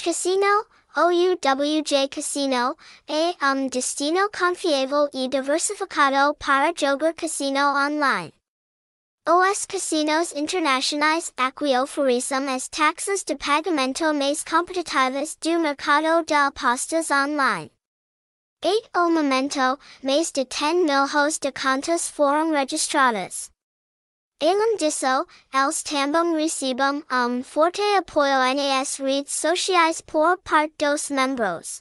Casino, ou WJ Casino, e um destino confiable e diversificado para jugar casino online. Os casinos internacionais aqui as taxas de pagamento mais competitivas do mercado de apostas online. 8 o momento, mais de 10 mil hosts de contas foram registradas. Além disso, eles também recebem um forte apoio nas redes sociais por parte dos membros.